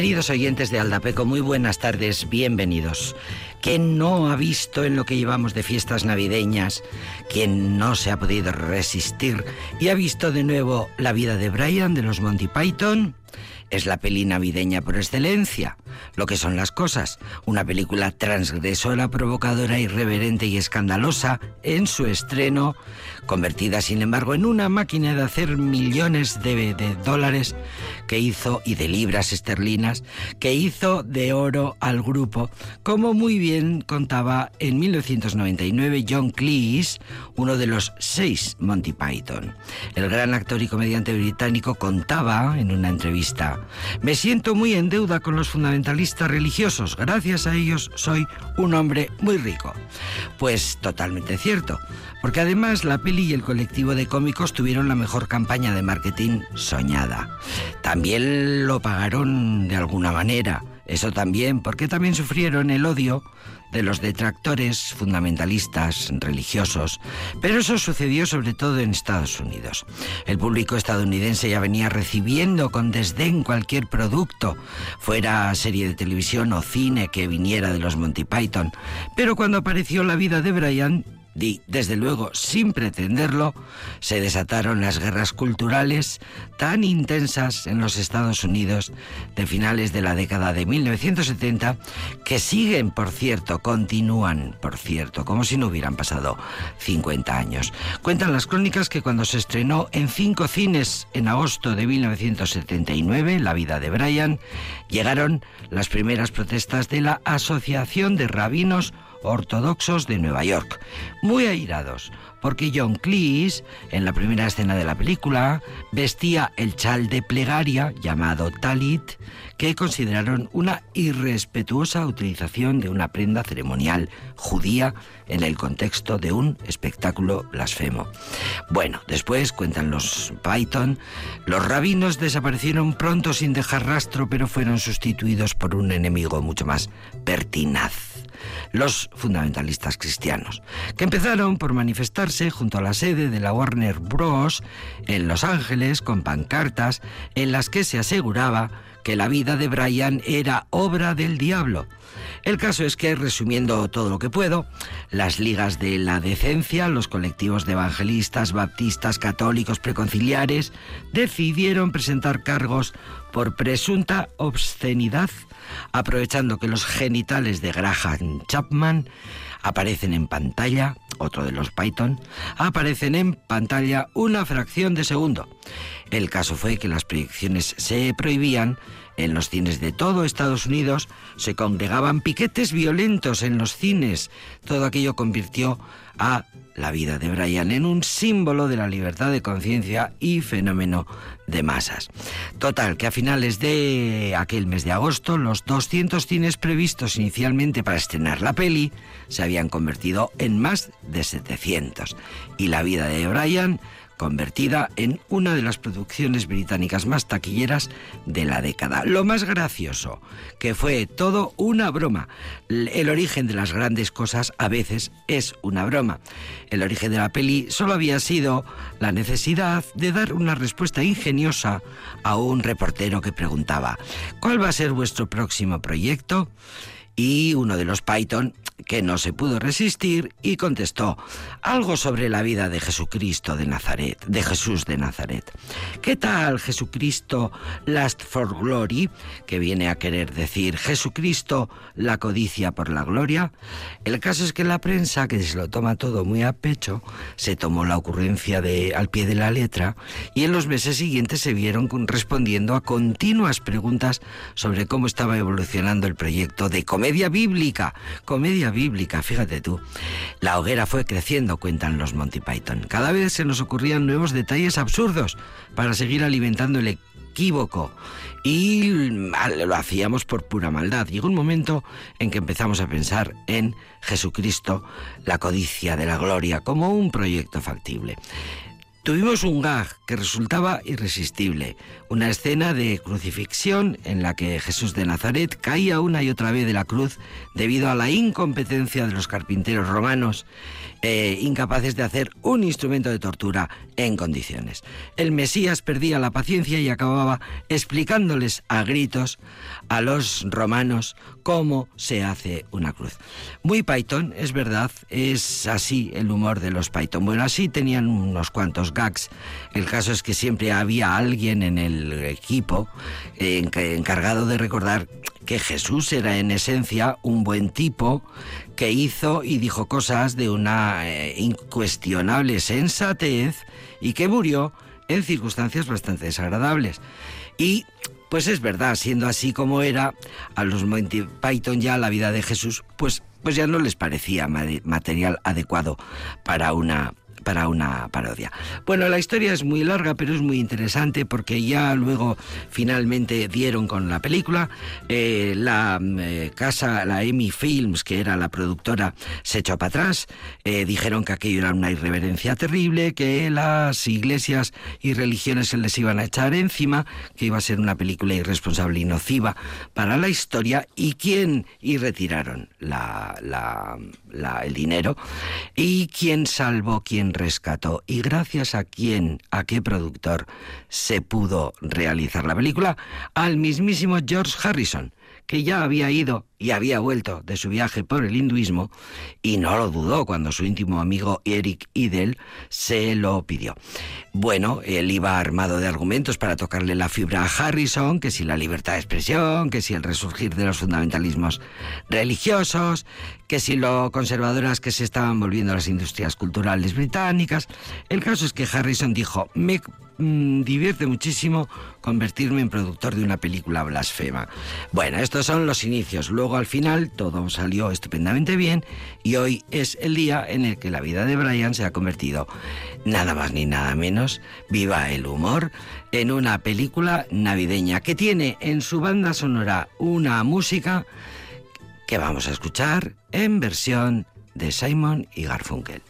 Queridos oyentes de Aldapeco, muy buenas tardes, bienvenidos. ¿Quién no ha visto en lo que llevamos de fiestas navideñas? ¿Quién no se ha podido resistir y ha visto de nuevo la vida de Brian de los Monty Python? Es la peli navideña por excelencia. Lo que son las cosas. Una película transgresora, provocadora, irreverente y escandalosa en su estreno, convertida sin embargo en una máquina de hacer millones de, dólares que hizo y de libras esterlinas que hizo de oro al grupo, como muy bien contaba en 1999 John Cleese, uno de los seis Monty Python. El gran actor y comediante británico contaba en una entrevista me siento muy en deuda con los religiosos. Gracias a ellos soy un hombre muy rico. Pues totalmente cierto, porque además la peli y el colectivo de cómicos tuvieron la mejor campaña de marketing soñada. También lo pagaron de alguna manera. Eso también, porque también sufrieron el odio de los detractores fundamentalistas religiosos, pero eso sucedió sobre todo en Estados Unidos. El público estadounidense ya venía recibiendo con desdén cualquier producto, fuera serie de televisión o cine que viniera de los Monty Python, pero cuando apareció la vida de Brian, y, desde luego, sin pretenderlo, se desataron las guerras culturales tan intensas en los Estados Unidos de finales de la década de 1970, que siguen, por cierto, continúan, por cierto, como si no hubieran pasado 50 años. Cuentan las crónicas que cuando se estrenó en cinco cines en agosto de 1979, La vida de Brian, llegaron las primeras protestas de la Asociación de Rabinos ortodoxos de Nueva York, muy airados, porque John Cleese, en la primera escena de la película, vestía el chal de plegaria llamado talit, que consideraron una irrespetuosa utilización de una prenda ceremonial judía en el contexto de un espectáculo blasfemo. Bueno, después cuentan los Python, los rabinos desaparecieron pronto sin dejar rastro, pero fueron sustituidos por un enemigo mucho más pertinaz los fundamentalistas cristianos, que empezaron por junto a la sede de la Warner Bros. en Los Ángeles con pancartas en las que se aseguraba que la vida de Brian era obra del diablo. El caso es que, resumiendo todo lo que puedo, las ligas de la decencia, los colectivos de evangelistas, baptistas, católicos, preconciliares, decidieron presentar cargos por presunta obscenidad aprovechando que los genitales de Graham Chapman aparecen en pantalla, otro de los Python, aparecen en pantalla una fracción de segundo. El caso fue que las proyecciones se prohibían en los cines de todo Estados Unidos, se congregaban piquetes violentos en los cines. Todo aquello convirtió a la vida de Brian en un símbolo de la libertad de conciencia y fenómeno de masas. Total, que a finales de aquel mes de agosto, los 200 cines previstos inicialmente para estrenar la peli se habían convertido en más de 700. Y la vida de Brian convertida en una de las producciones británicas más taquilleras de la década. Lo más gracioso, que fue todo una broma. El origen de las grandes cosas a veces es una broma. El origen de la peli solo había sido la necesidad de dar una respuesta ingeniosa a un reportero que preguntaba, ¿cuál va a ser vuestro próximo proyecto? Y uno de los Python que no se pudo resistir y contestó algo sobre la vida de Jesucristo de Nazaret, de Jesús de Nazaret. ¿Qué tal Jesucristo Last for Glory, que viene a querer decir Jesucristo la codicia por la gloria? El caso es que la prensa, que se lo toma todo muy a pecho, se tomó la ocurrencia de al pie de la letra y en los meses siguientes se vieron respondiendo a continuas preguntas sobre cómo estaba evolucionando el proyecto de comedia bíblica, comedia bíblica, fíjate tú. La hoguera fue creciendo, cuentan los Monty Python. Cada vez se nos ocurrían nuevos detalles absurdos para seguir alimentando el equívoco y lo hacíamos por pura maldad. Llegó un momento en que empezamos a pensar en Jesucristo, la codicia de la gloria, como un proyecto factible. Tuvimos un gag que resultaba irresistible, una escena de crucifixión en la que Jesús de Nazaret caía una y otra vez de la cruz debido a la incompetencia de los carpinteros romanos, eh, incapaces de hacer un instrumento de tortura en condiciones. El Mesías perdía la paciencia y acababa explicándoles a gritos a los romanos cómo se hace una cruz. Muy Python, es verdad, es así el humor de los Python. Bueno, así tenían unos cuantos gags. El caso es que siempre había alguien en el equipo encargado de recordar que Jesús era en esencia un buen tipo que hizo y dijo cosas de una eh, incuestionable sensatez y que murió en circunstancias bastante desagradables. Y pues es verdad, siendo así como era, a los Monty Python ya la vida de Jesús, pues, pues ya no les parecía material adecuado para una para una parodia. Bueno, la historia es muy larga, pero es muy interesante porque ya luego finalmente dieron con la película. Eh, la eh, casa, la Emmy Films, que era la productora, se echó para atrás. Eh, dijeron que aquello era una irreverencia terrible, que las iglesias y religiones se les iban a echar encima, que iba a ser una película irresponsable y nociva para la historia. ¿Y quién? Y retiraron la, el dinero. ¿Y quién salvó? ¿Quién rescató y gracias a quién, a qué productor se pudo realizar la película, al mismísimo George Harrison, que ya había ido y había vuelto de su viaje por el hinduismo y no lo dudó cuando su íntimo amigo Eric Idle se lo pidió. Bueno, él iba armado de argumentos para tocarle la fibra a Harrison, que si la libertad de expresión, que si el resurgir de los fundamentalismos religiosos, que si lo conservadoras que se estaban volviendo las industrias culturales británicas. El caso es que Harrison dijo, Mm, divierte muchísimo convertirme en productor de una película blasfema. Bueno, estos son los inicios. Luego al final todo salió estupendamente bien y hoy es el día en el que la vida de Brian se ha convertido nada más ni nada menos, viva el humor, en una película navideña que tiene en su banda sonora una música que vamos a escuchar en versión de Simon y Garfunkel.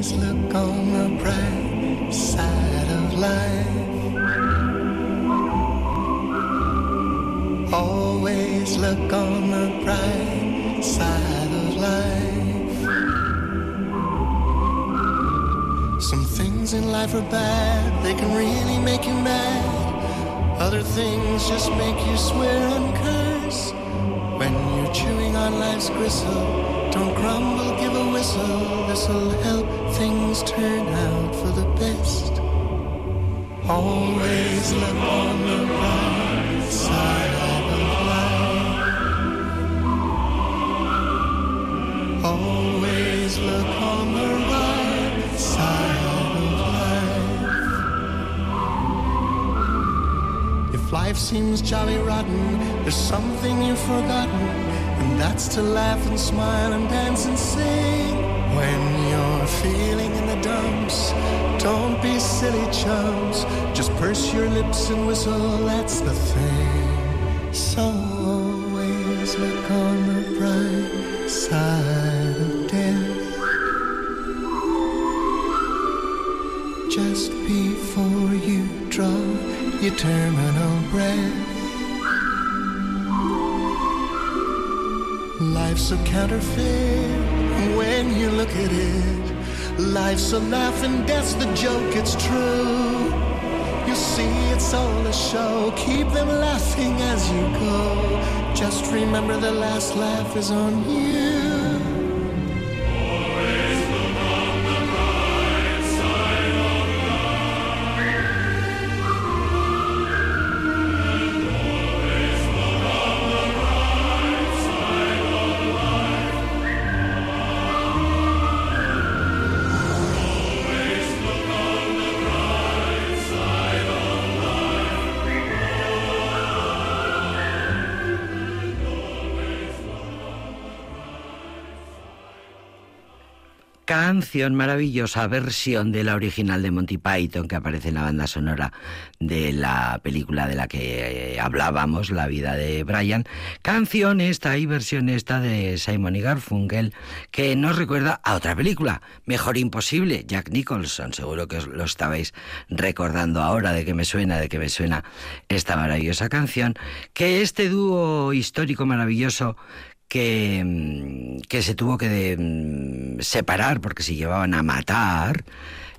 always look on the bright side of life. Always look on the bright side of life. Some things in life are bad, they can really make you mad. Other things just make you swear and curse. When you're chewing on life's gristle don't grumble, give a whistle. This'll help things turn out for the best. Always look on the bright side of life. Always look on the right side of life. If life seems jolly rotten, there's something you've forgotten that's to laugh and smile and dance and sing. When you're feeling in the dumps, don't be silly chums. just purse your lips and whistle, that's the thing. So always look on the bright side of death. Just before you draw your terminal A counterfeit when you look at it. Life's a laugh and death's the joke, it's true. You see, it's all a show. Keep them laughing as you go. Just remember the last laugh is on you. Canción maravillosa, versión de la original de Monty Python que aparece en la banda sonora de la película de la que eh, hablábamos, La vida de Brian. Canción esta y versión esta de Simon y Garfunkel que nos recuerda a otra película, Mejor Imposible, Jack Nicholson. Seguro que os lo estabais recordando ahora de que me suena, de que me suena esta maravillosa canción, que este dúo histórico maravilloso que, mm, que se tuvo que mm, separar porque se llevaban a matar.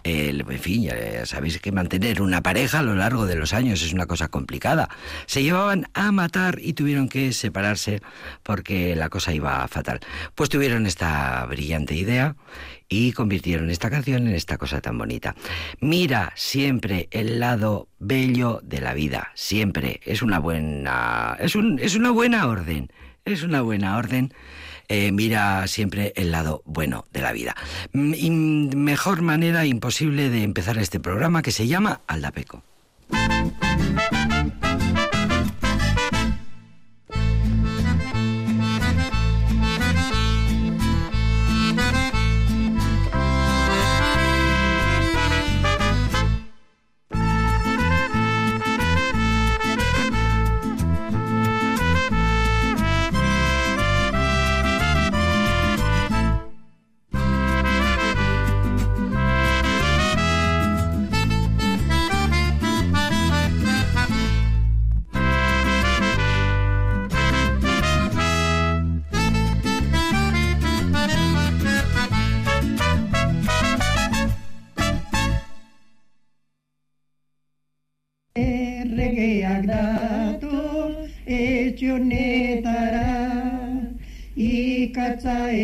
en fin, ya sabéis que mantener una pareja a lo largo de los años es una cosa complicada. Se llevaban a matar y tuvieron que separarse porque la cosa iba fatal. Pues tuvieron esta brillante idea y convirtieron esta canción en esta cosa tan bonita. Mira siempre el lado bello de la vida, siempre. Es una buena, es, un, es una buena orden es una buena orden. Eh, mira siempre el lado bueno de la vida. Mm, y mejor manera imposible de empezar este programa que se llama Aldapeco.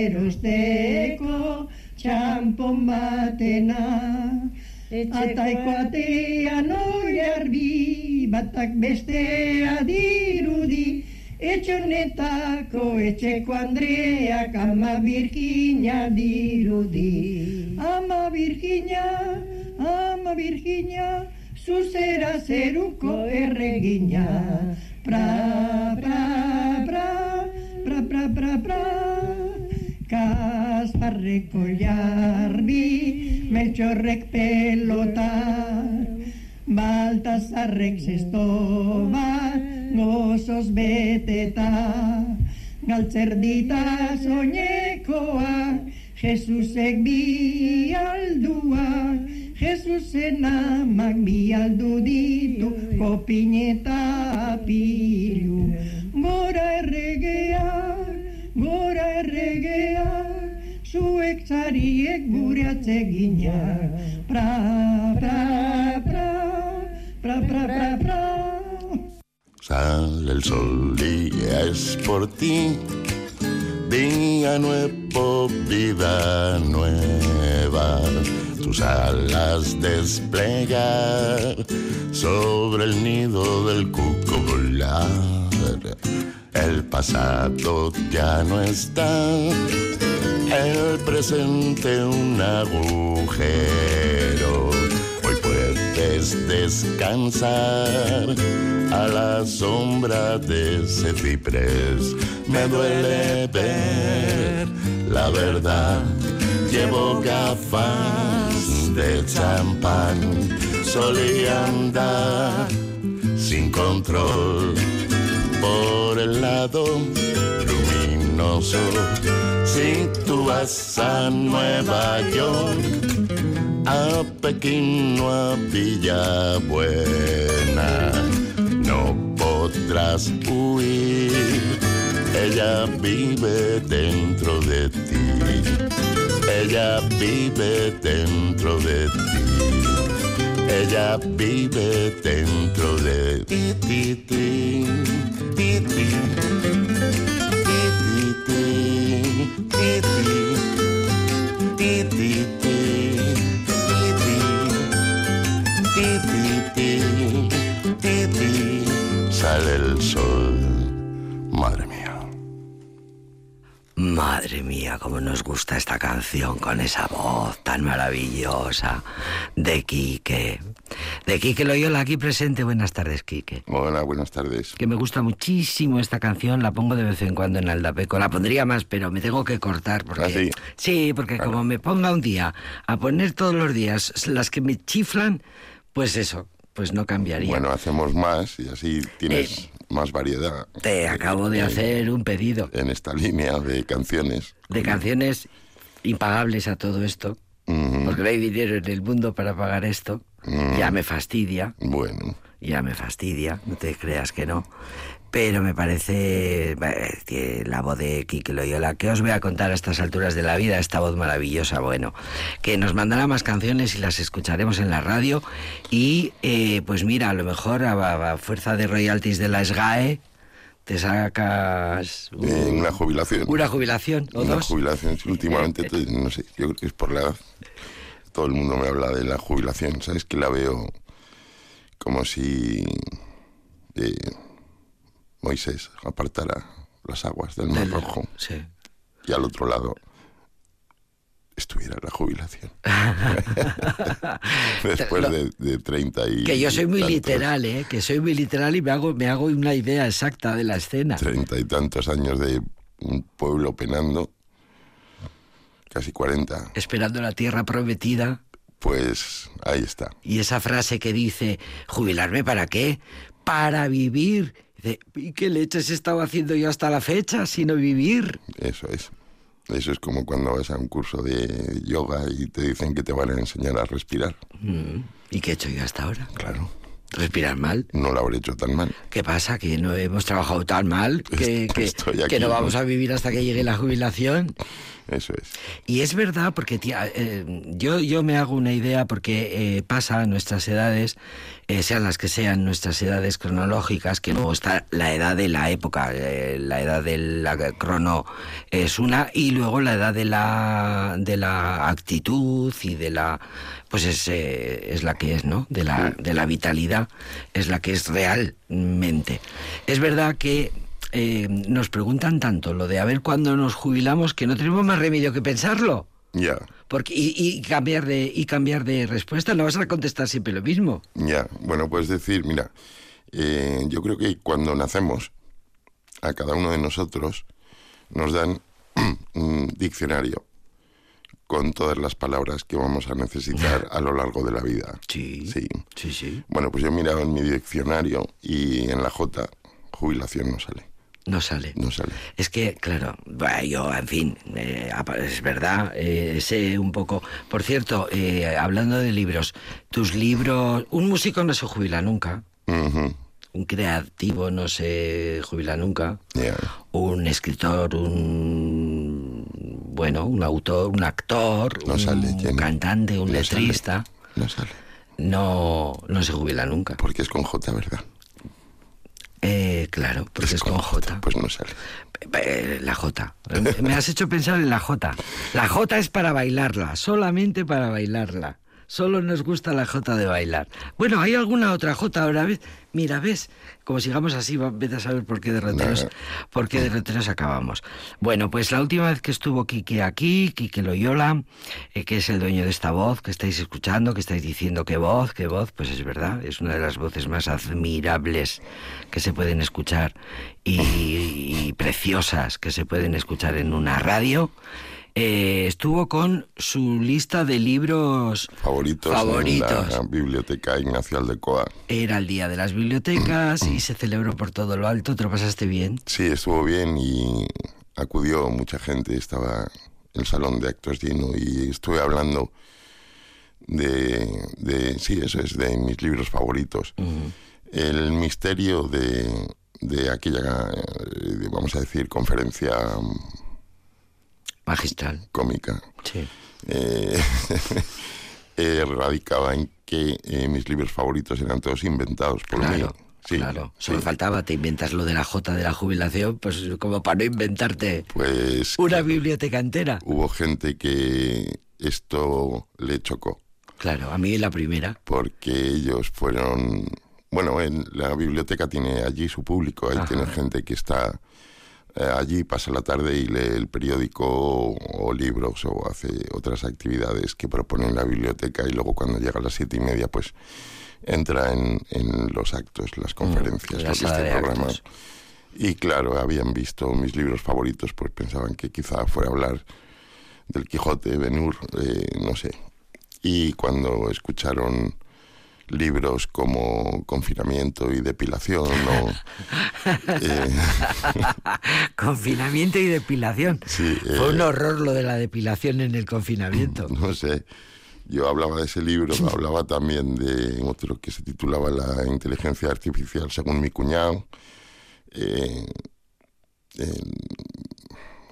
Erosteko txampon batena. Ataiko atea noi arbi, batak bestea dirudi, etxonetako etxeko Andreak ama birkina dirudi. Ama birkina, ama birkina, zuzera zeruko erregina. Pra, pra, pra, pra, pra, pra, pra. Kasparreko jarbi, meltxorrek pelota, Baltazarrek zesto bat, beteta, galtzerdita soñekoa, Jesusek bi aldua, Jesusen amak bi aldu ditu, kopineta pilu, gora erregea, gora erregea, zuek zariek gure atzegina. Pra, pra, pra, pra, pra, pra, pra. Sale el sol y es por ti, día nuevo, vida nueva. Tus alas desplegar sobre el nido del cuco volar el pasado ya no está, el presente un agujero. Hoy puedes descansar a la sombra de ese ciprés. Me duele ver la verdad. Llevo gafas de champán, solía andar sin control por el lado luminoso. Si tú vas a Nueva York, a Pekín o a Villa Buena, no podrás huir. Ella vive dentro de ti. Ella vive dentro de ti. Ella vive dentro de ti. ti, ti. Madre Madre mía, cómo nos gusta esta canción con esa voz tan maravillosa de Quique. De Quique Loyola aquí presente. Buenas tardes, Quique. Hola, buenas tardes. Que me gusta muchísimo esta canción, la pongo de vez en cuando en Aldapeco. La pondría más, pero me tengo que cortar porque ¿Ah, sí? Sí, porque como me ponga un día a poner todos los días las que me chiflan, pues eso, pues no cambiaría. Bueno, hacemos más y así tienes Eh, más variedad. Te acabo de en- hacer un pedido En esta línea de canciones. de canciones impagables a todo esto, Ujú. porque no hay dinero en el mundo para pagar esto. Mm. Ya me fastidia, Bueno, ya me fastidia, no te creas que no. Pero me parece que la voz de Kike Loyola, que os voy a contar a estas alturas de la vida, esta voz maravillosa, bueno, que nos mandará más canciones y las escucharemos en la radio. Y eh, pues mira, a lo mejor a, a fuerza de royalties de la SGAE te sacas un- eh, una jubilación. una jubilación o Una dos. jubilación. Últimamente, te- no sé, yo creo que es por la edad. Todo el mundo me habla de la jubilación. ¿Sabes? Que la veo como si eh, Moisés apartara las aguas del Mar Rojo Sí. y al otro lado estuviera la jubilación. Después de, de 30 y Que yo soy muy tantos- literal, ¿eh? Que soy muy literal y me hago, me hago una idea exacta de la escena. Treinta y tantos años de un pueblo penando, casi 40, Esperando la tierra prometida. pues ahí está. Y esa frase que dice, ¿jubilarme para qué? Para vivir. Dice, ¿y qué leches he estado haciendo yo hasta la fecha sino vivir? Eso es. Eso es como cuando vas a un curso de yoga y te dicen que te van a enseñar a respirar. Mm, ¿Y qué he hecho yo hasta ahora? Claro, ¿Respirar mal? no lo habré hecho tan mal. ¿Qué pasa? ¿Que no hemos trabajado tan mal? ¿Que, que- estoy que aquí, no ¿no? vamos a vivir hasta que llegue la jubilación? Eso es. Y es verdad, porque tía, eh, yo, yo me hago una idea, porque eh, pasa a nuestras edades, eh, sean las que sean nuestras edades cronológicas, que luego está la edad de la época, eh, la edad de la crono es una, y luego la edad de la, de la actitud y de la, pues es, eh, es la que es, ¿no? De la, de la vitalidad, es la que es realmente. Es verdad que eh, nos preguntan tanto lo de a ver cuándo nos jubilamos que no tenemos más remedio que pensarlo. Ya, Porque, y, y cambiar de, y cambiar de respuesta, no vas a contestar siempre lo mismo. ya. Bueno, puedes decir, mira, eh, yo creo que cuando nacemos, a cada uno de nosotros nos dan un diccionario con todas las palabras que vamos a necesitar a lo largo de la vida. Sí. Sí. Sí, sí. Bueno, pues yo he mirado en mi diccionario y en la J, jubilación no sale. No sale. No sale. Es que, claro, yo, en fin, eh, es verdad, eh, sé un poco. Por cierto, eh, hablando de libros, tus libros. Un músico no se jubila nunca. Un creativo no se jubila nunca. Un escritor, un. Bueno, un autor, un actor, No un sale, Jenny. cantante, un No sale. letrista. No sale. No, no se jubila nunca. Porque es con J, ¿verdad? Eh, claro, porque es con J. Pues no sale. Eh, La J. Me has hecho pensar en la J. La J es para bailarla, solamente para bailarla. Solo nos gusta la J de bailar. Bueno, ¿hay alguna otra J ahora? ¿Ves? Mira, ¿ves? Como sigamos así, vete a saber por qué Nah. por qué derroteros acabamos. Bueno, pues la última vez que estuvo Quique aquí, Quique Loyola, eh, que es el dueño de esta voz que estáis escuchando, que estáis diciendo qué voz, qué voz, pues es verdad, es una de las voces más admirables que se pueden escuchar y, y preciosas que se pueden escuchar en una radio. Eh, estuvo con su lista de libros Favoritos, favoritos. en la Biblioteca Ignacio Aldecoa. Era el día de las bibliotecas y se celebró por todo lo alto. ¿Te lo pasaste bien? Sí, estuvo bien y acudió mucha gente. Estaba el salón de actos lleno y estuve hablando de, de sí, eso es, de mis libros favoritos. El misterio de, de aquella, eh, vamos a decir, conferencia Magistral. cómica. Sí. eh, eh, radicaba en que eh, mis libros favoritos eran todos inventados por mí. Claro. Sí, claro. sí. Solo faltaba, te inventas lo de la J de la jubilación, pues como para no inventarte Pues una biblioteca entera. hubo gente que esto le chocó, Claro, a mí la primera. porque ellos fueron... Bueno, en la biblioteca tiene allí su público, ahí Ajá. tiene gente que está allí pasa la tarde y lee el periódico o, libros o hace otras actividades que propone en la biblioteca y luego cuando llega a las siete y media pues entra en, en los actos, las conferencias, la porque sala este. Y claro, habían visto mis libros favoritos, pues pensaban que quizá fuera a hablar del Quijote, Ben-Hur, eh, no sé. Y cuando escucharon libros como Confinamiento y Depilación o... eh, Confinamiento y depilación. Sí, Fue un eh, horror lo de la depilación en el confinamiento. no sé, yo hablaba de ese libro, hablaba también de otro que se titulaba La inteligencia artificial según mi cuñado, eh,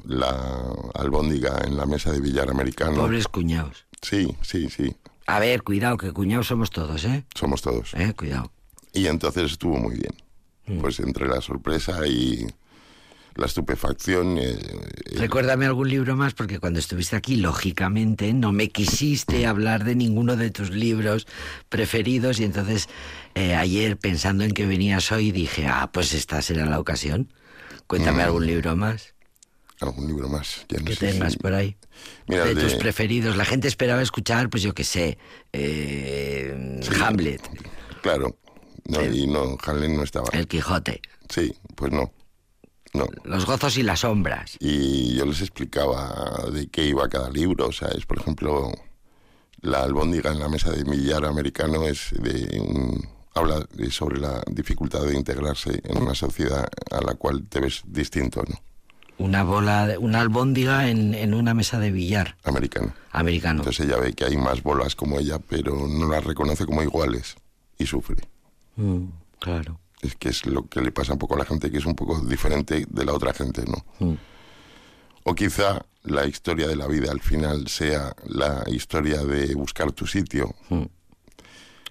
la albóndiga en la mesa de billar americano. Pobres cuñados. Sí, sí, sí, A ver, cuidado, que cuñados somos todos, ¿eh? somos todos. Eh, cuidado. Y entonces estuvo muy bien. Mm. Pues entre la sorpresa y la estupefacción... eh, eh, Recuérdame algún libro más, porque cuando estuviste aquí, lógicamente, no me quisiste hablar de ninguno de tus libros preferidos. Y entonces, eh, ayer, pensando en que venías hoy, dije, ah, pues esta será la ocasión. Cuéntame Mm. algún libro más algún libro más. Ya no que sé tengas si- por ahí. Mira, de de- tus preferidos. La gente esperaba escuchar, pues yo qué sé, eh, Hamlet, Claro. No, y no, Hamlet no estaba. El Quijote, Sí, pues no. No. Los gozos y las sombras. Y yo les explicaba de qué iba cada libro. O sea, es, por ejemplo, la albóndiga en la mesa de millar americano es de un- habla de- sobre la dificultad de integrarse en una sociedad a la cual te ves distinto, ¿no? Una bola, una albóndiga en, en una mesa de billar Americano. americano. Entonces ella ve que hay más bolas como ella, pero no las reconoce como iguales y sufre. Mm, claro. Es que es lo que le pasa un poco a la gente, que es un poco diferente de la otra gente, ¿no? Mm. O quizá la historia de la vida al final sea la historia de buscar tu sitio.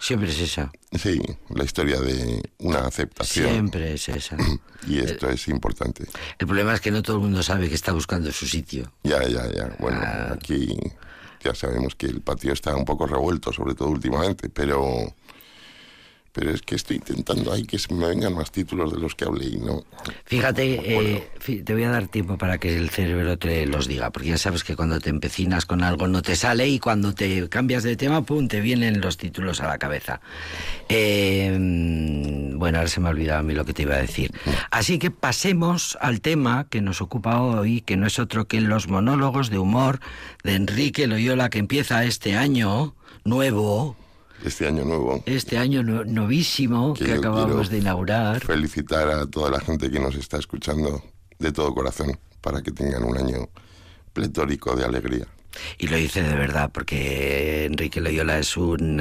Siempre es esa. Sí, la historia de una aceptación. Siempre es esa. Y esto es importante. El problema es que no todo el mundo sabe que está buscando su sitio. Ya, ya, ya. Bueno, Ah. aquí ya sabemos que el patio está un poco revuelto, sobre todo últimamente, pero... Pero es que estoy intentando ahí que se me vengan más títulos de los que hablé y no... Fíjate, eh, te voy a dar tiempo para que el cerebro te los diga, porque ya sabes que cuando te empecinas con algo no te sale y cuando te cambias de tema, pum, te vienen los títulos a la cabeza. Eh, bueno, ahora se me ha olvidado a mí lo que te iba a decir. Así que pasemos al tema que nos ocupa hoy, que no es otro que los monólogos de humor de Enrique Loyola, que empieza este año nuevo, Este año nuevo... este año no- novísimo que, que acabamos de inaugurar. Felicitar a toda la gente que nos está escuchando de todo corazón para que tengan un año pletórico de alegría. Y lo dice de verdad, porque Enrique Loyola es un...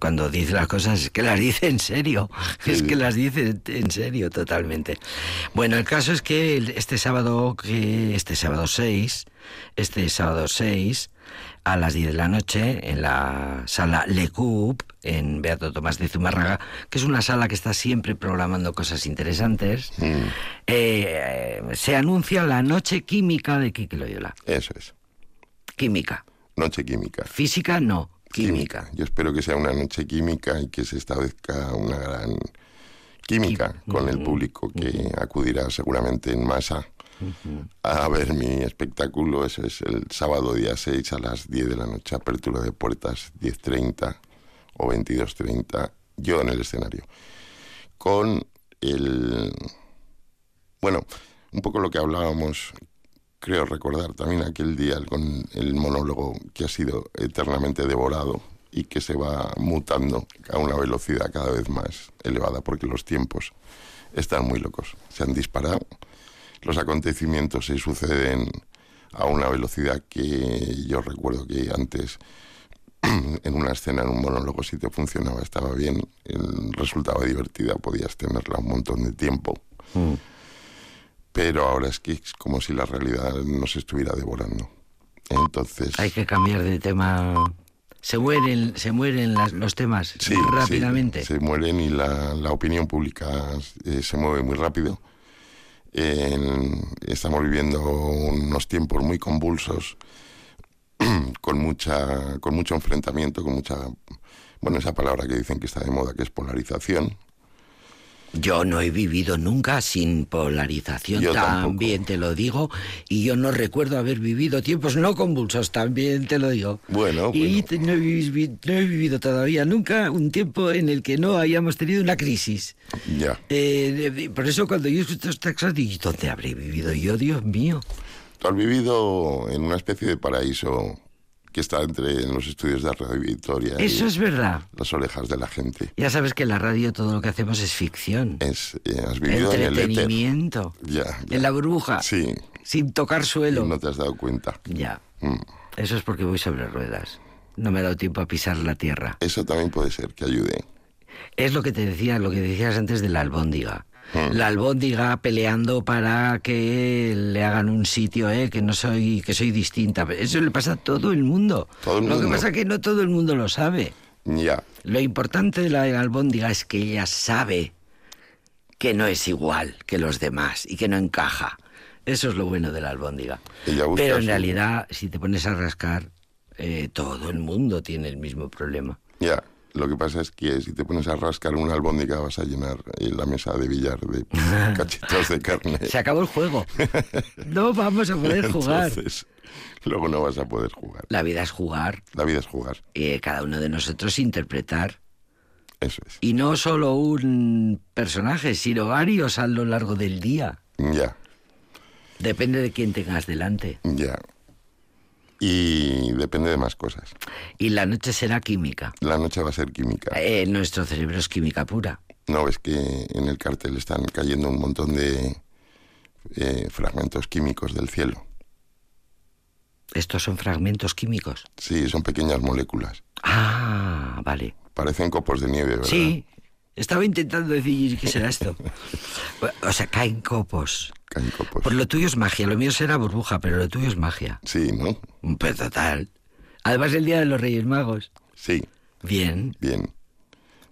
Cuando dice las cosas es que las dice en serio, es que las dice en serio totalmente. Bueno, el caso es que este sábado, que este sábado 6, este sábado 6, a las 10 de la noche, en la sala Le Coup, en Beato Tomás de Zumárraga, que es una sala que está siempre programando cosas interesantes, eh, se anuncia la Noche Química de Quique Loyola. Eso es. Química. Noche química. Física no, química. Yo espero que sea una noche química y que se establezca una gran química con el público que acudirá seguramente en masa a ver mi espectáculo. Eso es el sábado día 6 a las 10 de la noche, apertura de puertas 10.30 o 22.30, yo en el escenario. Con el... Bueno, un poco lo que hablábamos creo recordar también aquel día con el monólogo que ha sido eternamente devorado y que se va mutando a una velocidad cada vez más elevada porque los tiempos están muy locos. Se han disparado, los acontecimientos se suceden a una velocidad que yo recuerdo que antes en una escena, en un monólogo, si te funcionaba, estaba bien, resultaba divertida, podías tenerla un montón de tiempo Mm. pero ahora es que es como si la realidad nos estuviera devorando. Entonces, Hay que cambiar de tema. Se mueren, se mueren las- los temas sí, rápidamente. sí, se mueren y la, la opinión pública eh, se mueve muy rápido. En- estamos viviendo unos tiempos muy convulsos, con mucha, con mucho enfrentamiento, con mucha, bueno, esa palabra que dicen que está de moda, que es polarización. Yo no he vivido nunca sin polarización, Yo también te lo digo, y yo no recuerdo haber vivido tiempos no convulsos, también te lo digo. Bueno, y bueno. no, he vivi- no he vivido todavía nunca un tiempo en el que no hayamos tenido una crisis. Ya. Eh, por eso cuando yo escucho estas cosas digo, ¿dónde habré vivido yo, Dios mío? Tú has vivido en una especie de paraíso que está entre los estudios de Radio Victoria Eso y es verdad. las orejas de la gente. Ya sabes que en la radio todo lo que hacemos es ficción. Es, eh, has vivido en el éter. Entretenimiento. Ya, ya. En la burbuja. Sí, Sin tocar y suelo. no te has dado cuenta. Ya. Mm. Eso es porque voy sobre ruedas. No me ha dado tiempo a pisar la tierra. Eso también puede ser que ayude. Es lo que te decía, lo que decías antes de la albóndiga. Mm. La albóndiga peleando para que le hagan un sitio, ¿eh? que no soy, que soy distinta. Eso le pasa a todo el mundo. Todo el lo que pasa es que no todo el mundo lo sabe. Ya, Lo importante de la albóndiga es que ella sabe que no es igual que los demás y que no encaja. Eso es lo bueno de la albóndiga. Pero en realidad, si te pones a rascar, eh, todo el mundo tiene el mismo problema. ya. Lo que pasa es que si te pones a rascar una albóndiga vas a llenar eh, la mesa de billar de cachitos de carne. Se acabó el juego. No vamos a poder jugar. Luego no vas a poder jugar. La vida es jugar, La vida es jugar. eh, cada uno de nosotros interpretar. Eso es. Y no solo un personaje, sino varios a lo largo del día. Ya, Depende de quién tengas delante. ya. Y depende de más cosas. Y la noche será química. La noche va a ser química. Eh, nuestro cerebro es química pura. ¿No ves que en el cartel están cayendo un montón de eh, fragmentos químicos del cielo? Estos son fragmentos químicos. Sí, son pequeñas moléculas. Ah, vale. Parecen copos de nieve, ¿verdad? Sí, estaba intentando decir qué será esto. O sea, caen copos. Copos. Por lo tuyo es magia, lo mío será burbuja, pero lo tuyo es magia. Sí, ¿no? Pues total. Además el día de los Reyes Magos. Sí, Bien. bien.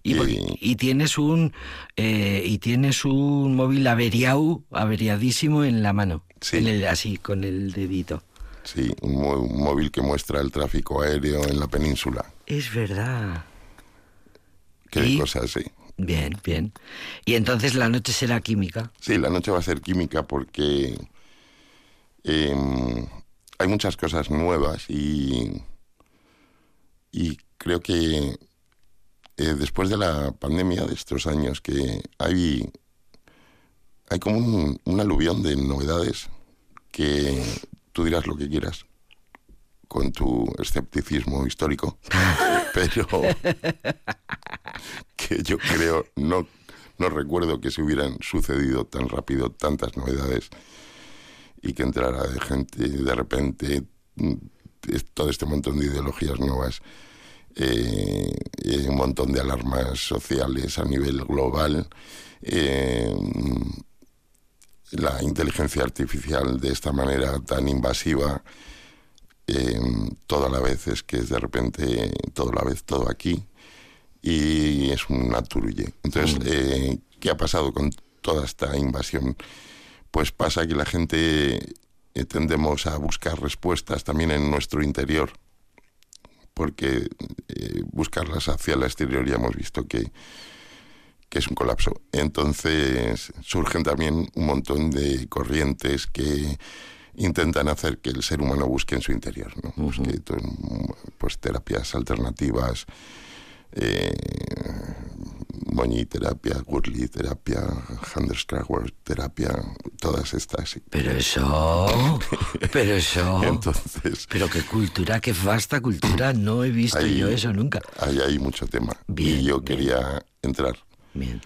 Y, y tienes un eh, y tienes un móvil averiado, averiadísimo en la mano. Sí. En el- así, con el dedito. Sí, un, móvil que muestra el tráfico aéreo en la península. Es verdad. Qué ¿Y? cosas, sí. Bien, bien. Y entonces la noche será química. Sí, la noche va a ser química porque em, hay muchas cosas nuevas y, y creo que eh, después de la pandemia de estos años que hay, hay como un, un aluvión de novedades que tú dirás lo que quieras con tu escepticismo histórico, pero que yo creo, no, no recuerdo que se hubieran sucedido tan rápido tantas novedades y que entrara de gente de repente mm, todo este montón de ideologías nuevas, eh, eh, un montón de alarmas sociales a nivel global, eh, la inteligencia artificial de esta manera tan invasiva, eh, todo a la vez es que es de repente todo a la vez, todo aquí, y es un naturulle. Entonces, eh, ¿qué ha pasado con toda esta invasión? Pues pasa que la gente eh, tendemos a buscar respuestas también en nuestro interior, porque eh, buscarlas hacia el exterior ya hemos visto que, que es un colapso. Entonces surgen también un montón de corrientes que intentan hacer que el ser humano busque en su interior, ¿no? Busque to- pues terapias alternativas, eh, Moñi terapia, Gurli terapia, Handelskrawer terapia, todas estas. sí. Pero eso, pero eso, Entonces, pero qué cultura, qué vasta cultura, no he visto yo eso nunca. ahí hay mucho tema. Bien, y yo bien. quería entrar. Bien.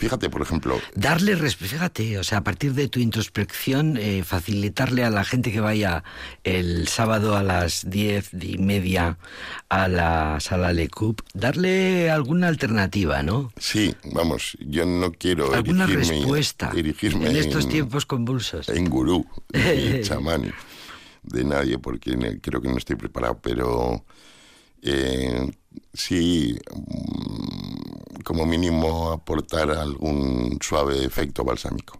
Fíjate, por ejemplo, Darle respeto, fíjate, o sea, a partir de tu introspección, eh, facilitarle a la gente que vaya el sábado a las diez y media a la sala Le Coup, darle alguna alternativa, ¿no? sí, vamos, yo no quiero Alguna erigirme, respuesta erigirme en estos en- tiempos convulsos. en gurú, ni chamán de nadie, porque creo que no estoy preparado, pero eh, sí, mm, como mínimo aportar algún suave efecto balsámico.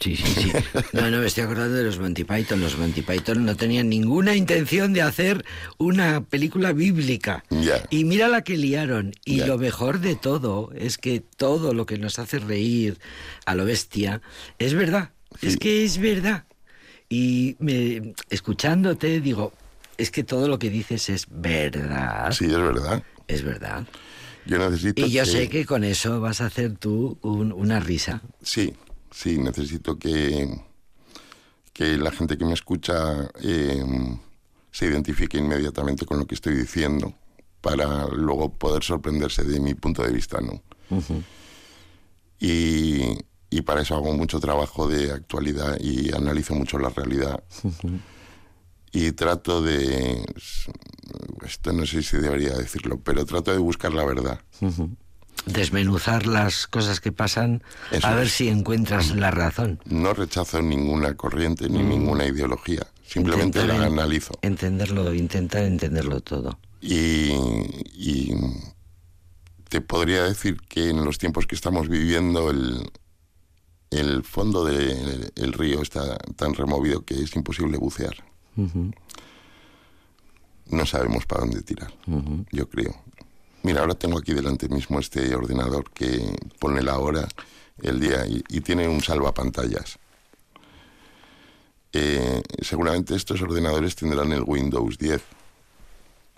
Sí, sí, sí. No, no, me estoy acordando de los Monty Python. Los Monty Python no tenían ninguna intención de hacer una película bíblica. Ya. Y mira la que liaron. Y lo mejor de todo es que todo lo que nos hace reír a lo bestia es verdad. Es que es verdad. Y me, escuchándote digo, es que todo lo que dices es verdad. Sí, es verdad. Es verdad. Yo necesito Y yo sé que con eso vas a hacer tú un- una risa. Sí, sí, necesito que, que la gente que me escucha eh, se identifique inmediatamente con lo que estoy diciendo para luego poder sorprenderse de mi punto de vista, ¿no? y, y para eso hago mucho trabajo de actualidad y analizo mucho la realidad. Y trato de... Esto no sé si debería decirlo, pero trato de buscar la verdad. Desmenuzar las cosas que pasan Eso a ver es. si encuentras la razón. No rechazo ninguna corriente ni ninguna ideología, simplemente Intentar la analizo. Entenderlo, intentar entenderlo todo. Y, y te podría decir que en los tiempos que estamos viviendo el, el fondo del el río está tan removido que es imposible bucear. No sabemos para dónde tirar, yo creo. Mira, ahora tengo aquí delante mismo este ordenador que pone la hora, el día y, y tiene un salvapantallas. Eh, seguramente estos ordenadores tendrán el Windows 10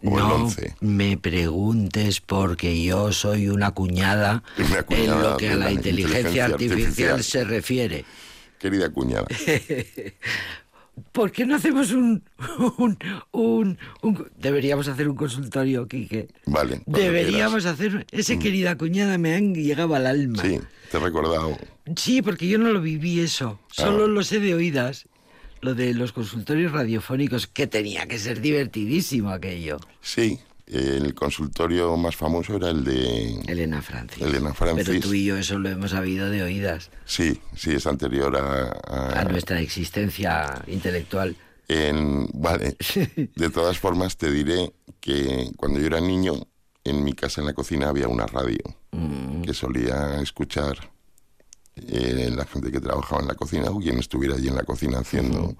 o el no 11. me preguntes porque yo soy una cuñada, Una cuñada en lo que a la la inteligencia, inteligencia artificial, artificial. se refiere. Querida cuñada, ¿Por qué no hacemos un, un, un- un- Deberíamos hacer un consultorio, Quique. vale. Deberíamos hacer... Ese querida cuñada me han llegado al alma. quieras. Sí, te he recordado. Sí, porque yo no lo viví eso. Solo lo sé de oídas. Lo de los consultorios radiofónicos, que tenía que ser divertidísimo aquello. Sí, el consultorio más famoso era el de... Elena Francis. Elena Francis. Pero tú y yo eso lo hemos sabido de oídas. Sí, sí, es anterior a... a- A nuestra existencia intelectual. en- vale. De todas formas, te diré que cuando yo era niño, en mi casa en la cocina había una radio Mm. que solía escuchar eh, la gente que trabajaba en la cocina o quien estuviera allí en la cocina haciendo.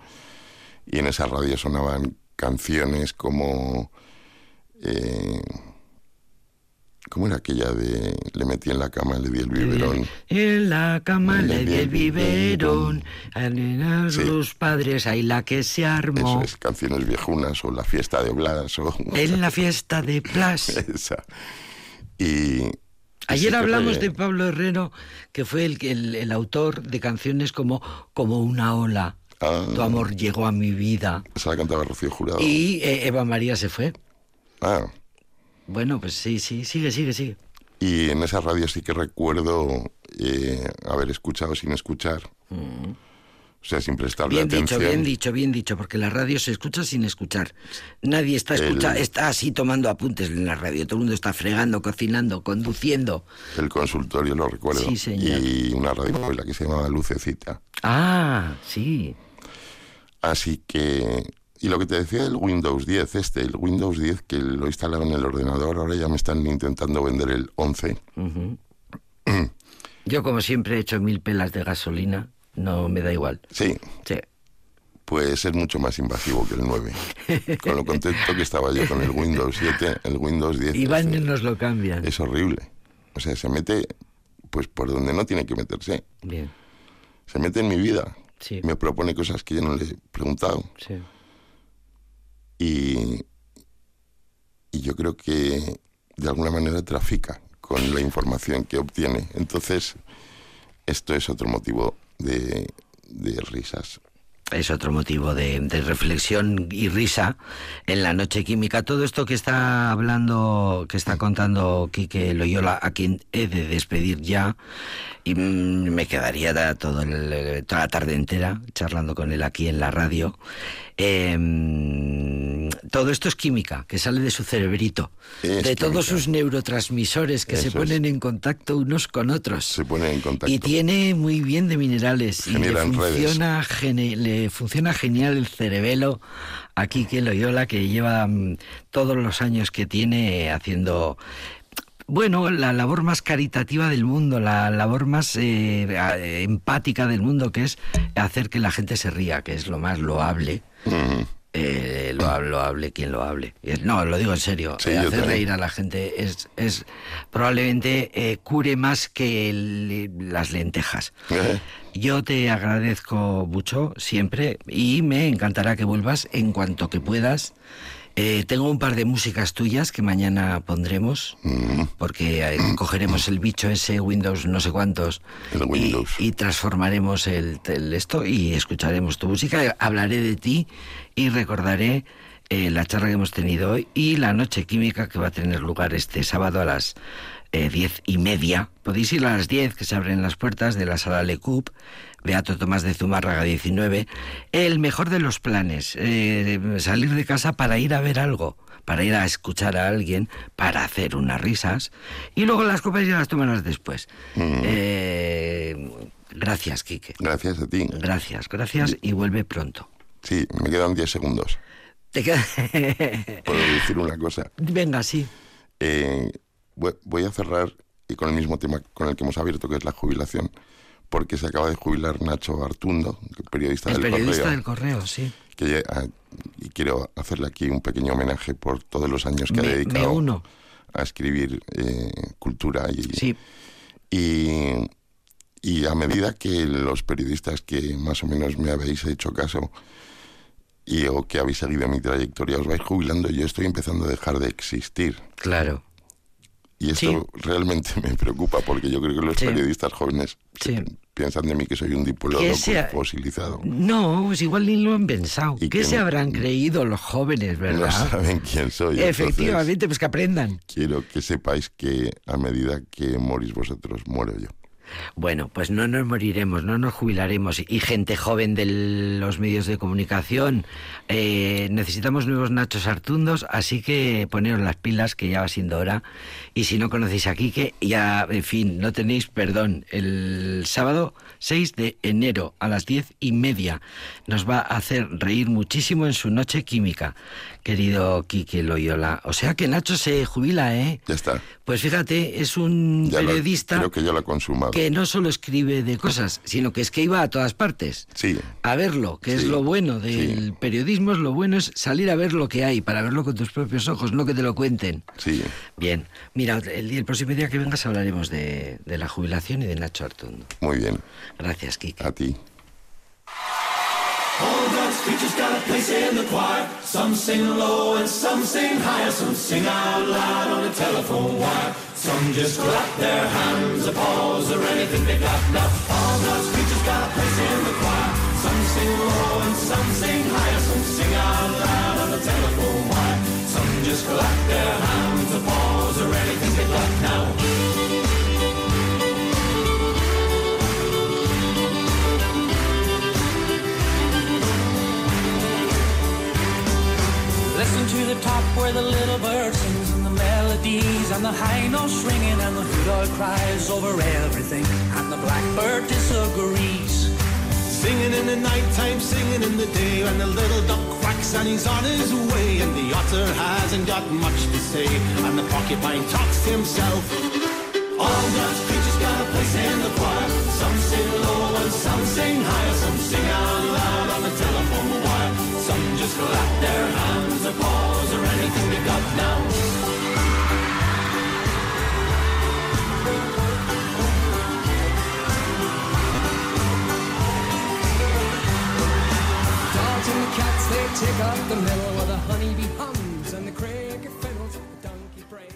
Y en esa radio sonaban canciones como... eh, ¿Cómo era aquella de le metí en la cama, le di el biberón? En la cama Le le di el biberón, a Sí. los padres, ahí la que se Eso armó. es, canciones viejunas o la fiesta de Oblas o... En la fiesta de Plas. Esa. Y... sí Ayer hablamos fue- de Pablo Herrero, que fue el, el, el autor de canciones como Como una ola. Ah. Tu amor llegó a mi vida. Esa la cantaba Rocío Jurado. Y eh, Eva María se fue. Ah, Bueno, pues sí, sí, sigue, sigue, sigue. y en esa radio sí que recuerdo eh, haber escuchado sin escuchar. O sea, sin prestarle Mm. Bien dicho, atención. bien dicho, bien dicho, porque la radio se escucha sin escuchar. Nadie está escucha, El- está así tomando apuntes en la radio. Todo el mundo está fregando, cocinando, conduciendo. El consultorio lo recuerdo. Sí, señor. Y una radio la que se llamaba Lucecita. Ah, sí. Así que... Y lo que te decía del Windows 10, este, el Windows 10 que lo instalaba en el ordenador, ahora ya me están intentando vender el 11. Yo, como siempre, he hecho mil pelas de gasolina. No me da igual. Sí, Sí. pues es mucho más invasivo que el 9. Con lo contento que estaba yo con el Windows 7, el Windows 10 Y van y nos lo cambian. es horrible. O sea, se mete pues por donde no tiene que meterse. Bien. Se mete en mi vida. Sí. Me propone cosas que yo no le he preguntado. Sí. Y, y yo creo que de alguna manera trafica con la información que obtiene. Entonces, esto es otro motivo de, de risas. Es otro motivo de, de reflexión y risa en la noche química. Todo esto que está hablando, que está contando Quique Loyola, a quien he de despedir ya, y mm, me quedaría da- todo el- toda la tarde entera charlando con él aquí en la radio. Eh, todo esto es química, que sale de su cerebrito, Es de todos química. sus neurotransmisores que se es. ponen en contacto unos con otros. Se pone en contacto. Y tiene muy bien de minerales. Y le funciona, gene- le funciona genial el cerebelo aquí que Loyola, que lleva mm, todos los años que tiene haciendo Bueno, la labor más caritativa del mundo, la labor más eh, empática del mundo, que es hacer que la gente se ría, que es lo más loable. Ujú. Eh, lo, hable, lo hable quien lo hable. Eh, No, lo digo en serio. Sí, eh, hacer reír a la gente es, es probablemente eh, cure más que el- las lentejas. Yo te agradezco mucho siempre y me encantará que vuelvas en cuanto que puedas. Eh, tengo un par de músicas tuyas que mañana pondremos mm, porque eh, cogeremos el bicho ese Windows no sé cuántos El y- Windows. Y, transformaremos el, el esto y escucharemos tu música. Hablaré de ti y recordaré eh, la charla que hemos tenido hoy y la noche química que va a tener lugar este sábado a las eh, diez y media. Podéis ir a las diez que se abren las puertas de la sala Le Coup. Beato Tomás de Zumárraga 19, el mejor de los planes, eh, salir de casa para ir a ver algo, para ir a escuchar a alguien, para hacer unas risas, y luego las copas ya las tomarás después. Eh, gracias, Quique. Gracias a ti. Gracias, gracias, y vuelve pronto. Sí, me quedan 10 segundos. Te queda... Puedo decir una cosa. Venga, sí. Eh, voy a cerrar y con el mismo tema con el que hemos abierto, que es la jubilación, porque se acaba de jubilar Nacho Artundo, periodista El del periodista Correo, del correo, sí. que ya- ah, y quiero hacerle aquí un pequeño homenaje por todos los años que ha Me, dedicado uno. a escribir eh, cultura y, Sí, y, y a medida que los periodistas que más o menos me habéis hecho caso y o que habéis seguido mi trayectoria os vais jubilando, yo estoy empezando a dejar de existir. claro. Y esto Sí. realmente me preocupa porque yo creo que los Sí. periodistas jóvenes Sí. piensan de mí que soy un Que sea- fosilizado. No, pues igual ni lo han pensado. Y ¿Qué que se no- habrán creído los jóvenes, No verdad? saben quién soy. Efectivamente, pues que aprendan. quiero que sepáis que a medida que morís vosotros, muero yo. Bueno, pues no nos moriremos, no nos jubilaremos. Y gente joven de los medios de comunicación, eh, necesitamos nuevos Nachos Artundos, así que poneros las pilas, que ya va siendo hora. Y si no conocéis a Quique, ya, en fin, no tenéis perdón. El sábado 6 de enero a las diez y media nos va a hacer reír muchísimo en su noche química, querido Quique Loyola. O sea que Nacho se jubila, ¿eh? Ya está. Pues fíjate, es un Ya lo- periodista creo que ya lo consumado. que no solo escribe de cosas, sino que es que iba a todas partes. Sí. A verlo, que es lo bueno del sí. periodismo, es lo bueno es salir a ver lo que hay, para verlo con tus propios ojos, no que te lo cuenten. Sí. Bien, mira, el, día- el próximo día que vengas hablaremos de, de la jubilación y de Nacho Artundo. Muy bien. Gracias, Kike. A ti. All God's creatures got a place in the choir. Some sing low and some sing higher. Some sing out loud on the telephone wire. Some just clap their hands, applause, or anything they got. Now, all God's creatures got a place in the choir. Some sing low and some sing higher. Some sing out loud on the telephone wire. Some just clap their hands, applause, or anything they got. Now, Listen to the top where the little bird sings and the melodies and the high notes ringing and the hoot cries over everything and the blackbird disagrees. Singing in the nighttime, singing in the day, when the little duck quacks and he's on his way, and the otter hasn't got much to say, and the porcupine talks to himself. all God's creatures got a place in the choir. Some sing low and some sing higher. Some sing out loud on the telephone. Just clap their hands, applause, or anything they got now. Dogs and cats, they take up the middle where the honeybee hums and the cricket fiddles, the donkey brays.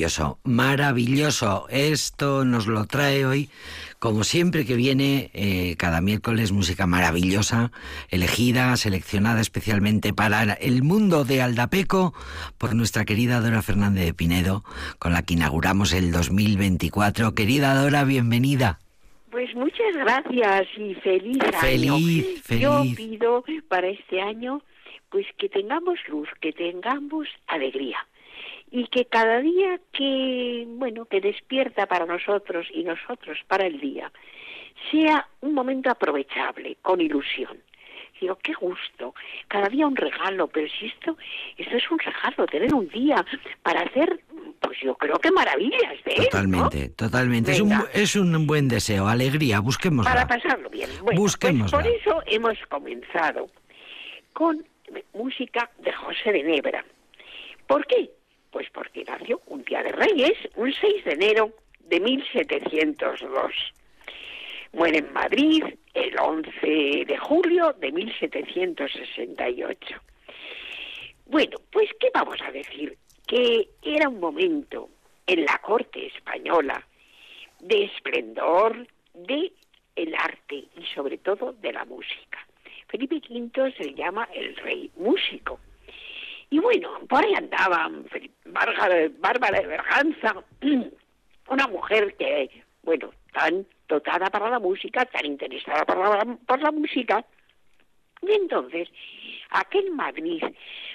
Maravilloso, maravilloso. Esto nos lo trae hoy, como siempre que viene, eh, cada miércoles, música maravillosa, elegida, seleccionada especialmente para el mundo de Aldapeco por nuestra querida Dora Fernández de Pinedo, con la que inauguramos el 2024. Querida Dora, bienvenida. Pues muchas gracias y feliz año. Feliz, Yo feliz. pido para este año pues que tengamos luz, que tengamos alegría y que cada día que bueno, que despierta para nosotros y nosotros para el día sea un momento aprovechable, con ilusión. Digo, qué gusto, cada día un regalo, pero si esto, esto es un regalo, tener un día para hacer, pues yo creo que maravillas de él, ¿no? Totalmente, totalmente. Es un, es un buen deseo, alegría, busquémosla. para pasarlo bien. Bueno, pues por eso hemos comenzado con música de José de Nebra. ¿Por qué? Pues porque nació un día de Reyes, un 6 de enero de 1702. Muere en Madrid el 11 de julio de 1768. Bueno, pues ¿qué vamos a decir? Que era un momento en la corte española de esplendor de el arte y sobre todo de la música. Felipe V se llama el rey músico. Y bueno, por ahí andaban Bárbara de Berganza, una mujer que, bueno, tan dotada para la música, tan interesada por la, por la música. Y entonces, aquel Madrid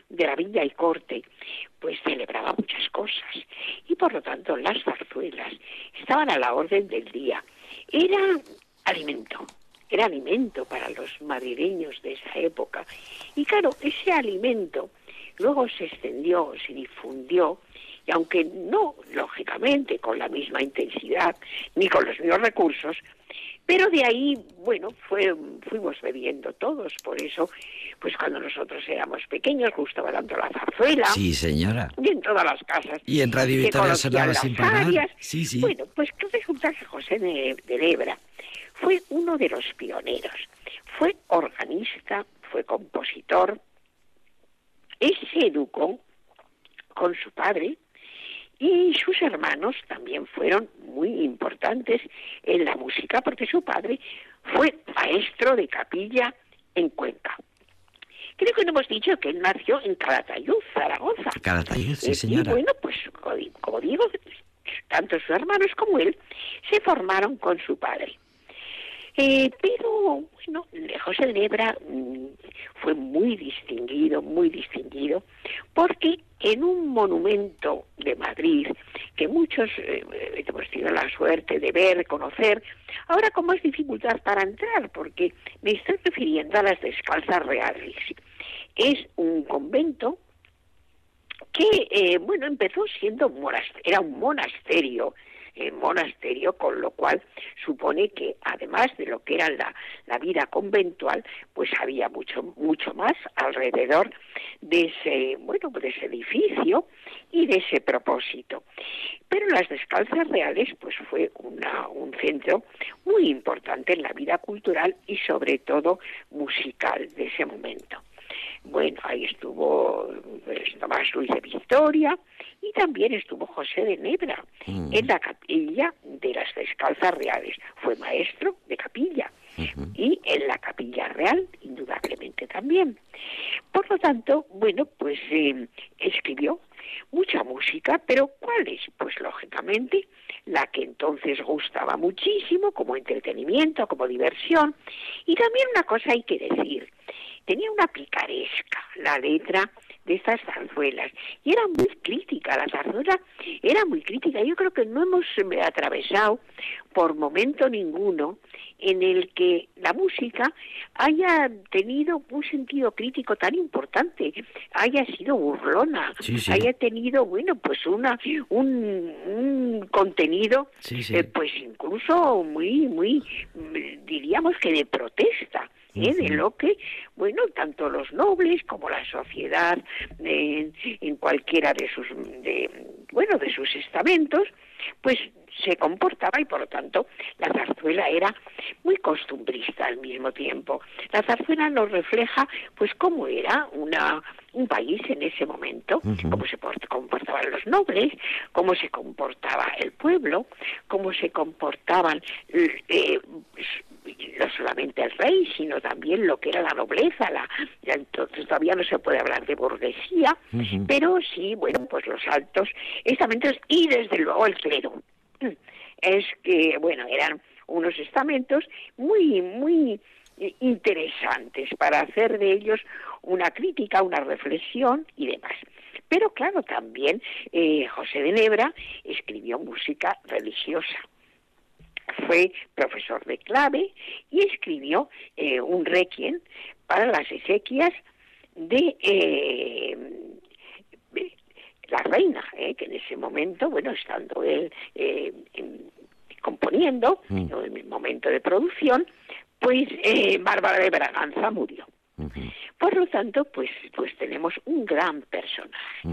de la Villa y Corte, pues celebraba muchas cosas. Y por lo tanto, las zarzuelas estaban a la orden del día. Era alimento, era alimento para los madrileños de esa época. Y claro, ese alimento luego se extendió, se difundió, y aunque no, lógicamente, con la misma intensidad ni con los mismos recursos, pero de ahí, bueno, fue, fuimos bebiendo todos. Por eso, pues cuando nosotros éramos pequeños gustaba tanto la zarzuela. Sí, señora. Y en todas las casas. Y en Radio se Victoria sonaba las sin parar. Sí, sí. Bueno, pues que resulta que José de, de Lebra fue uno de los pioneros. Fue organista, fue compositor, él se educó con su padre y sus hermanos también fueron muy importantes en la música porque su padre fue maestro de capilla en Cuenca. Creo que no hemos dicho que él nació en Calatayud, Zaragoza. Calatayud, sí, Eh, señora. Y bueno, pues como di- como digo, tanto sus hermanos como él se formaron con su padre. Eh, pero, bueno, José Nebra mm, fue muy distinguido, muy distinguido, porque en un monumento de Madrid, que muchos eh, hemos tenido la suerte de ver, conocer, ahora con más dificultad para entrar, porque me estoy refiriendo a las descalzas reales. Es un convento que, eh, bueno, empezó siendo era un monasterio, eh, monasterio, con lo cual supone que además de lo que era la, la vida conventual, pues había mucho, mucho más alrededor de ese, bueno, de ese edificio y de ese propósito. Pero las descalzas reales, pues fue una, un centro muy importante en la vida cultural y sobre todo musical de ese momento. Bueno, ahí estuvo pues, Tomás Luis de Victoria y también estuvo José de Nebra Mm. en la capilla de las Descalzas Reales. Fue maestro de capilla y en la capilla real, indudablemente también. Por lo tanto, bueno, pues eh, escribió mucha música, pero ¿cuál es? Pues lógicamente la que entonces gustaba muchísimo como entretenimiento, como diversión. Y también una cosa hay que decir, tenía una picaresca la letra de estas zarzuelas y era muy crítica, la zarzuela era muy crítica. Yo creo que no hemos eh, atravesado por momento ninguno en el que la música haya tenido un sentido crítico tan importante, haya sido burlona, Sí, sí. haya tenido, bueno, pues una un, un contenido, Sí, eh, pues incluso muy, muy, mm, diríamos que de protesta. ¿Eh? de lo que, bueno, tanto los nobles como la sociedad en, en cualquiera de sus, de, bueno, de sus estamentos, pues se comportaba y por lo tanto la zarzuela era muy costumbrista al mismo tiempo. La zarzuela nos refleja pues cómo era una un país en ese momento, cómo se por- comportaban los nobles, cómo se comportaba el pueblo, cómo se comportaban eh, no solamente el rey, sino también lo que era la nobleza, la, ya entonces todavía no se puede hablar de burguesía, pero sí, bueno, pues los altos estamentos y desde luego el clero. Es que, bueno, eran unos estamentos muy, muy interesantes para hacer de ellos una crítica, una reflexión y demás. Pero claro, también eh, José de Nebra escribió música religiosa fue profesor de clave y escribió eh, un requiem para las exequias de eh, de la reina, eh, que en ese momento, bueno, estando él eh, en- componiendo, en el momento de producción, pues Bárbara de Braganza murió. Por lo tanto, pues, pues tenemos un gran personaje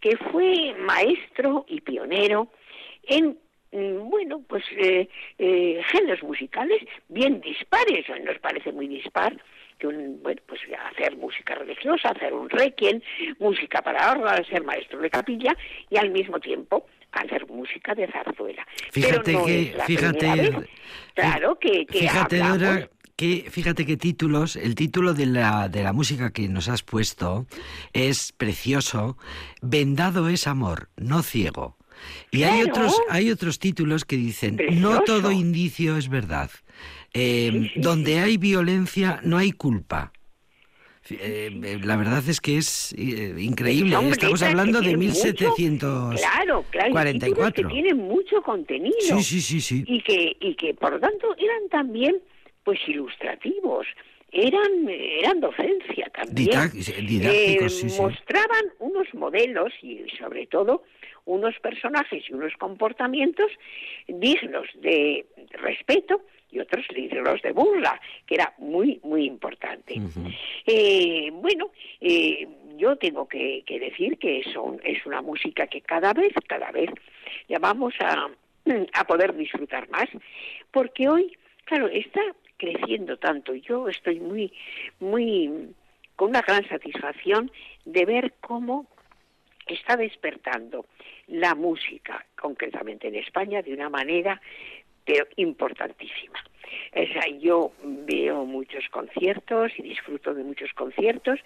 que fue maestro y pionero en mm, bueno, pues eh, eh, géneros musicales bien dispares, nos parece muy dispar que un, bueno, pues hacer música religiosa, hacer un requiem, música para órgano, ser maestro de capilla y al mismo tiempo hacer música de zarzuela. Fíjate Pero no que, es la fíjate, vez. claro que, que fíjate hablamos- Dora, que fíjate qué títulos, el título de la, de la música que nos has puesto es precioso, Vendado es amor, no ciego. Y hay otros, hay otros títulos que dicen, no todo indicio es verdad. Eh, Sí, sí, donde hay violencia no hay culpa. Eh, eh, la verdad es que es eh, increíble. Son Estamos hablando de tienen mucho- Claro, claro, 1744. que tienen mucho contenido. Sí, sí, sí, sí. Y que, y que por lo tanto eran también pues ilustrativos, eran, eran docencia también. Didac- didácticos, sí, sí. Mostraban unos modelos y sobre todo unos personajes y unos comportamientos dignos de respeto y otros dignos de burla, que era muy, muy importante. Eh, bueno, eh, yo tengo que, que decir que son, es una música que cada vez, cada vez ya vamos a, a poder disfrutar más, porque hoy, claro, está creciendo tanto. Yo estoy muy, muy, con una gran satisfacción de ver cómo está despertando la música, concretamente en España, de una manera pero importantísima. Yo veo muchos conciertos y disfruto de muchos conciertos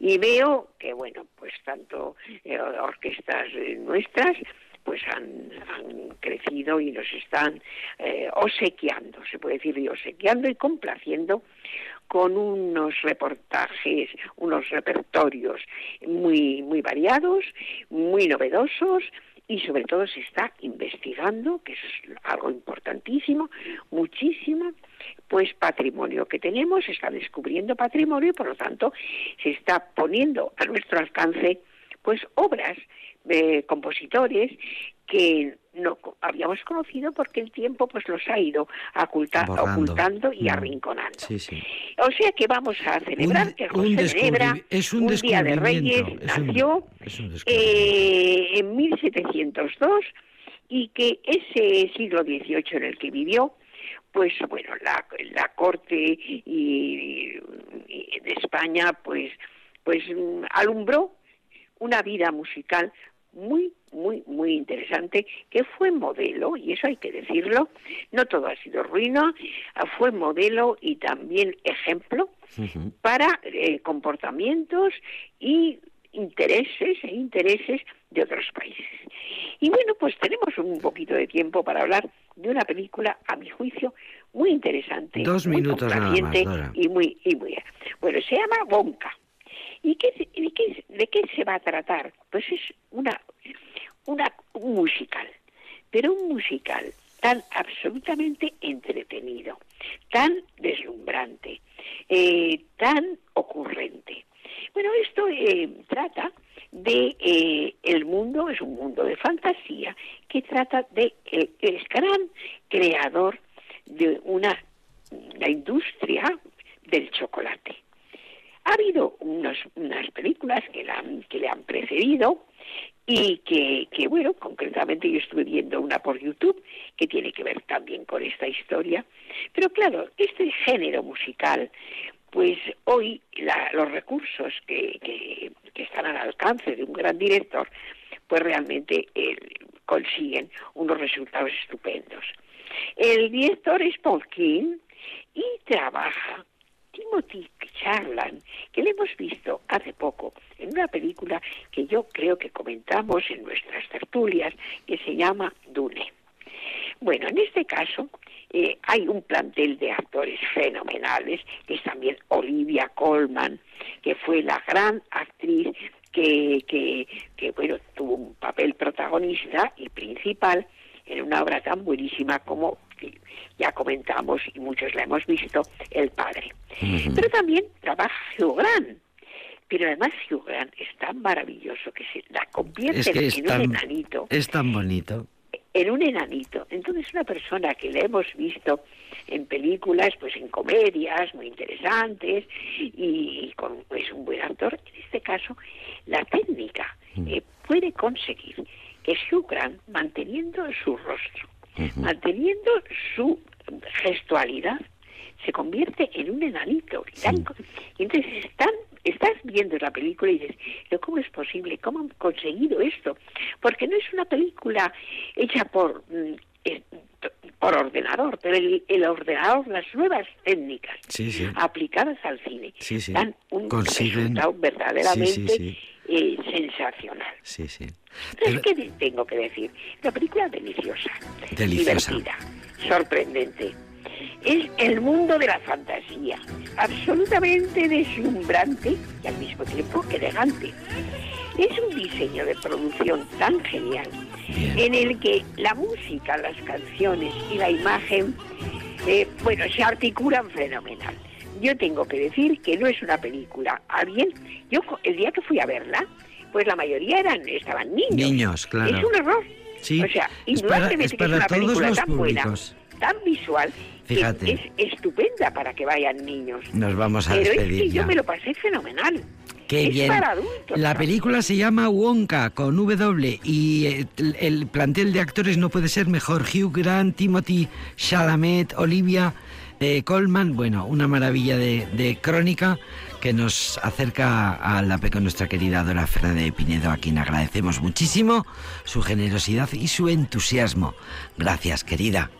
y veo que, bueno, pues tanto eh, orquestas eh, nuestras pues han, han crecido y nos están eh, obsequiando, se puede decir, y obsequiando y complaciendo con unos reportajes, unos repertorios muy, muy variados, muy novedosos y sobre todo se está investigando, que es algo importantísimo, muchísimo, pues patrimonio que tenemos, se está descubriendo patrimonio y por lo tanto se está poniendo a nuestro alcance pues obras de compositores que no habíamos conocido porque el tiempo pues los ha ido oculta- ocultando y Mm. arrinconando. Sí, sí. O sea que vamos a celebrar Un- que un José descubri- es un día de Reyes, es un- nació es un descubrimiento. eh, en 1702 y que ese siglo XVIII en el que vivió, pues bueno, la, la corte y, y de España, pues, pues alumbró una vida musical muy, muy, muy interesante, que fue modelo, y eso hay que decirlo, no todo ha sido ruina, ah, fue modelo y también ejemplo para eh, comportamientos y intereses e intereses de otros países. Y bueno, pues tenemos un poquito de tiempo para hablar de una película, a mi juicio, muy interesante, Dos muy minutos nada más, Dora. y muy, y muy, bueno, se llama Bonca. ¿Y qué, de, qué, de qué se va a tratar? Pues es una, una, un musical, pero un musical tan absolutamente entretenido, tan deslumbrante, eh, tan ocurrente. Bueno, esto eh, trata de eh, el mundo, es un mundo de fantasía, que trata de el, el gran creador de una la industria del chocolate. Ha habido unos- unas películas que, la que le han precedido y que, que, bueno, concretamente yo estuve viendo una por YouTube que tiene que ver también con esta historia. Pero claro, este género musical, pues hoy la- los recursos que, que, que están al alcance de un gran director, pues realmente eh, consiguen unos resultados estupendos. El director es Paul King y trabaja Timothy Charland, que le hemos visto hace poco en una película que yo creo que comentamos en nuestras tertulias, que se llama Dune. Bueno, en este caso eh, hay un plantel de actores fenomenales, que es también Olivia Colman, que fue la gran actriz que, que, que, bueno, tuvo un papel protagonista y principal en una obra tan buenísima como que ya comentamos y muchos la hemos visto, El Padre. Pero también trabaja Hugh Grant. Pero además Hugh Grant es tan maravilloso que se la convierte Es que es en tan, un enanito es tan bonito. en un enanito. Entonces, una persona que le hemos visto en películas, pues en comedias muy interesantes y con, es un buen actor, en este caso, la técnica eh, puede conseguir que Hugh Grant, manteniendo su rostro, manteniendo su gestualidad, se convierte en un enanito. Y entonces están, estás viendo la película y dices, pero ¿cómo es posible? ¿Cómo han conseguido esto? Porque no es una película hecha por, mm, eh, por ordenador, pero el, el ordenador, las nuevas técnicas Sí, sí. aplicadas al cine, Sí, dan un Consiguen- resultado verdaderamente eh, sensacional. Sí, sí. Entonces, ¿qué te- tengo que decir? La película deliciosa, Deliciosa. divertida, sorprendente. Es el mundo de la fantasía, absolutamente deslumbrante y al mismo tiempo elegante. Es un diseño de producción tan genial Bien. en el que la música, las canciones y la imagen, eh, bueno, se articulan fenomenal. Yo tengo que decir que no es una película. A bien, yo el día que fui a verla, pues la mayoría eran estaban niños. Niños, claro. Es un error. Sí, O sea, es para- indudablemente es que es una película tan públicos. buena, tan visual, Fíjate. que es estupenda para que vayan niños. Nos vamos a Pero es despedir que yo me lo pasé fenomenal. Qué es bien. para adultos. La película se llama Wonka con W y el, el plantel de actores no puede ser mejor. Hugh Grant, Timothy Chalamet, Olivia eh, Colman. Bueno, una maravilla de, de crónica que nos acerca a la con nuestra querida Dora Fernández de Pinedo, a quien agradecemos muchísimo su generosidad y su entusiasmo. Gracias, querida.